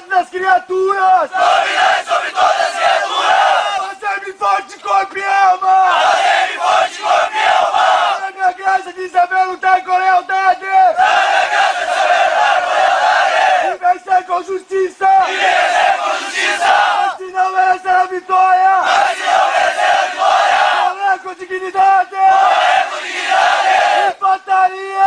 todas as criaturas! Dominante sobre todas as criaturas! Fazer-me forte, corpo e alma! Fazer-me forte, corpo e alma! Na minha graça de saber lutar com lealdade! Na minha graça de saber lutar com lealdade! E vencer com justiça! E vencer com justiça! Mas se não merecer a vitória! Mas se não merecer a vitória! Morrer é com dignidade! Morrer é com dignidade! E batalha!